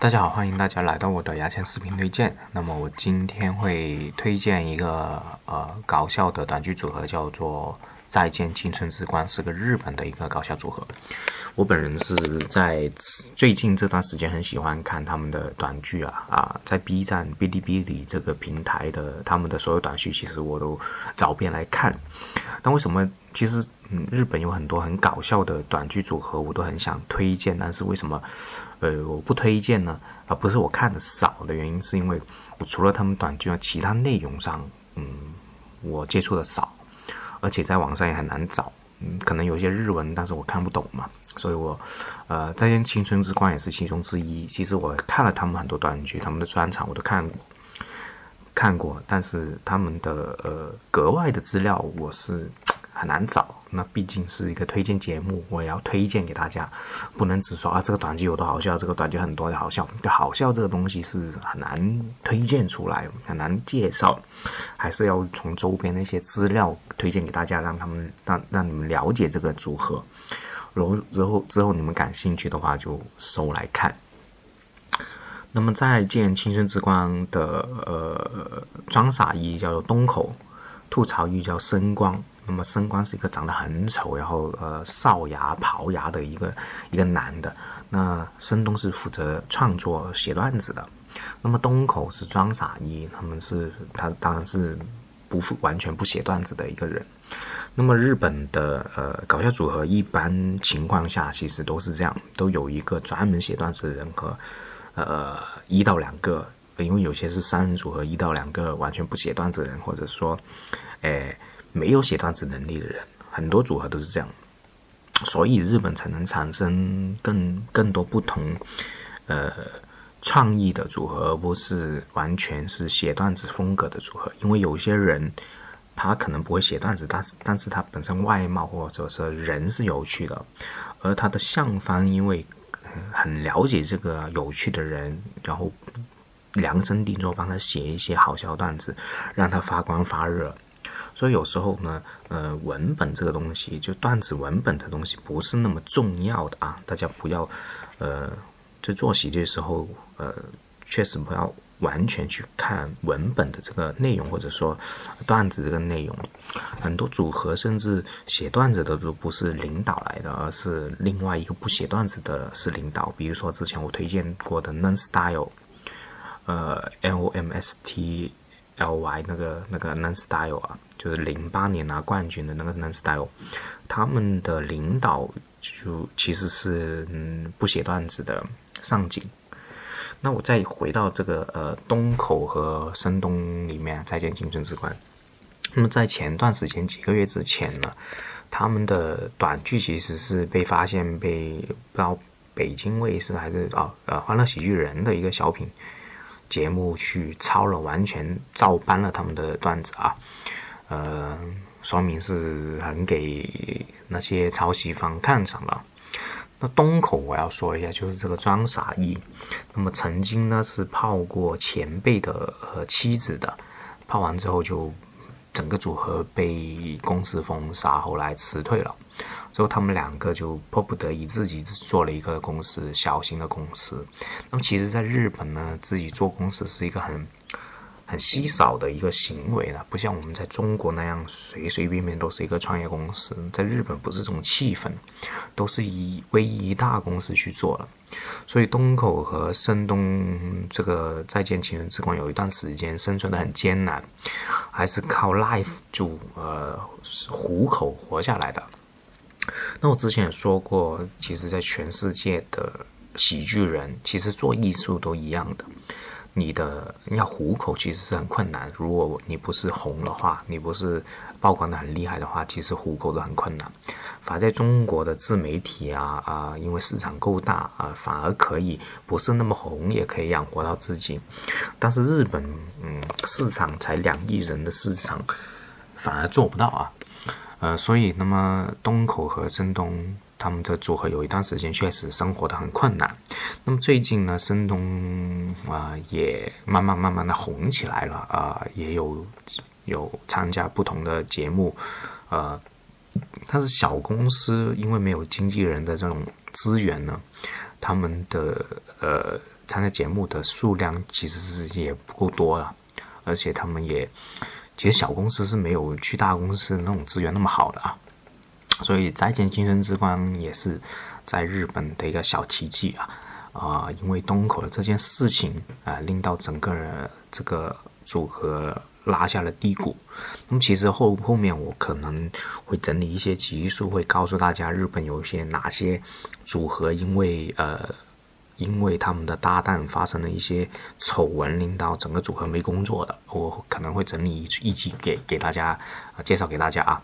大家好，欢迎大家来到我的牙签视频推荐。那么我今天会推荐一个呃搞笑的短剧组合，叫做《再见青春之光》，是个日本的一个搞笑组合。我本人是在最近这段时间很喜欢看他们的短剧啊啊，在 B 站、哔哩哔哩这个平台的他们的所有短剧，其实我都找遍来看。但为什么其实嗯日本有很多很搞笑的短剧组合，我都很想推荐，但是为什么？呃，我不推荐呢，而不是我看的少的原因，是因为我除了他们短剧啊，其他内容上，嗯，我接触的少，而且在网上也很难找，嗯，可能有些日文，但是我看不懂嘛，所以我，呃，再见青春之光也是其中之一。其实我看了他们很多短剧，他们的专场我都看过，看过，但是他们的呃格外的资料我是。很难找，那毕竟是一个推荐节目，我也要推荐给大家，不能只说啊这个短剧有多好笑，这个短剧很多的好笑，就好笑这个东西是很难推荐出来，很难介绍，还是要从周边那些资料推荐给大家，让他们让让你们了解这个组合，然后之后之后你们感兴趣的话就收来看。那么再见青春之光的呃装傻一叫做东口，吐槽一叫声光。那么申光是一个长得很丑，然后呃哨牙刨牙的一个一个男的。那申东是负责创作写段子的。那么东口是装傻一，他们是他当然是不完全不写段子的一个人。那么日本的呃搞笑组合一般情况下其实都是这样，都有一个专门写段子的人和呃一到两个，因为有些是三人组合，一到两个完全不写段子的人，或者说，诶。没有写段子能力的人，很多组合都是这样，所以日本才能产生更更多不同，呃，创意的组合，而不是完全是写段子风格的组合。因为有些人他可能不会写段子，但是但是他本身外貌或者是人是有趣的，而他的相方因为很了解这个有趣的人，然后量身定做帮他写一些好笑段子，让他发光发热。所以有时候呢，呃，文本这个东西，就段子文本的东西，不是那么重要的啊。大家不要，呃，在做喜剧的时候，呃，确实不要完全去看文本的这个内容，或者说段子这个内容。很多组合甚至写段子的都不是领导来的，而是另外一个不写段子的是领导。比如说之前我推荐过的 Non Style，呃，L O M S T。L Y 那个那个 Non Style 啊，就是零八年拿冠军的那个 Non Style，他们的领导就其实是嗯不写段子的上井。那我再回到这个呃东口和深东里面再见青春之光。那么在前段时间几个月之前呢，他们的短剧其实是被发现被不知道北京卫视还是啊呃欢乐喜剧人的一个小品。节目去抄了，完全照搬了他们的段子啊，呃，说明是很给那些抄袭方看上了。那东口我要说一下，就是这个装傻一，那么曾经呢是泡过前辈的呃妻子的，泡完之后就整个组合被公司封杀，后来辞退了。之后他们两个就迫不得已自己做了一个公司，小型的公司。那么其实，在日本呢，自己做公司是一个很很稀少的一个行为了，不像我们在中国那样随随便便都是一个创业公司。在日本不是这种气氛，都是以唯一大公司去做了。所以东口和深东这个再见情人之光有一段时间生存的很艰难，还是靠 life 就呃糊口活下来的。那我之前也说过，其实，在全世界的喜剧人，其实做艺术都一样的。你的要糊口，其实是很困难。如果你不是红的话，你不是曝光的很厉害的话，其实糊口都很困难。反在中国的自媒体啊啊，因为市场够大啊，反而可以不是那么红，也可以养活到自己。但是日本，嗯，市场才两亿人的市场，反而做不到啊。呃，所以那么东口和深东他们的组合有一段时间确实生活的很困难。那么最近呢，申东啊也慢慢慢慢的红起来了啊，也有有参加不同的节目，呃，但是小公司因为没有经纪人的这种资源呢，他们的呃参加节目的数量其实是也不够多了，而且他们也其实小公司是没有去大公司那种资源那么好的啊。所以再见金春之光也是在日本的一个小奇迹啊啊！因为东口的这件事情啊，令到整个这个组合拉下了低谷。那么其实后后面我可能会整理一些集数，会告诉大家日本有一些哪些组合因为呃因为他们的搭档发生了一些丑闻，令到整个组合没工作的，我可能会整理一一集给给大家介绍给大家啊。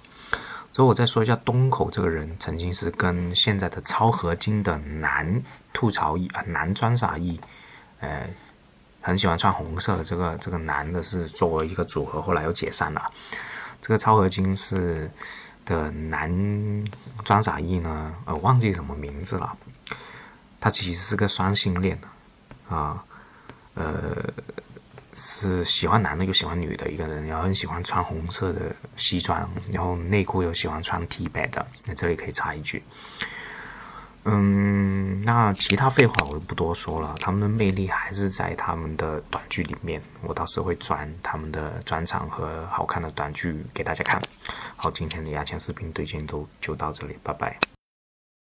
所以我再说一下东口这个人，曾经是跟现在的超合金的男吐槽艺啊男装傻艺，呃，很喜欢穿红色的这个这个男的是作为一个组合，后来又解散了。这个超合金是的男装傻艺呢，呃，忘记什么名字了。他其实是个双性恋的啊，呃。是喜欢男的又喜欢女的一个人，然后很喜欢穿红色的西装，然后内裤又喜欢穿 T 恤的。那这里可以插一句，嗯，那其他废话我就不多说了。他们的魅力还是在他们的短剧里面，我到时会转他们的专场和好看的短剧给大家看。好，今天的牙签视频推荐都就到这里，拜拜。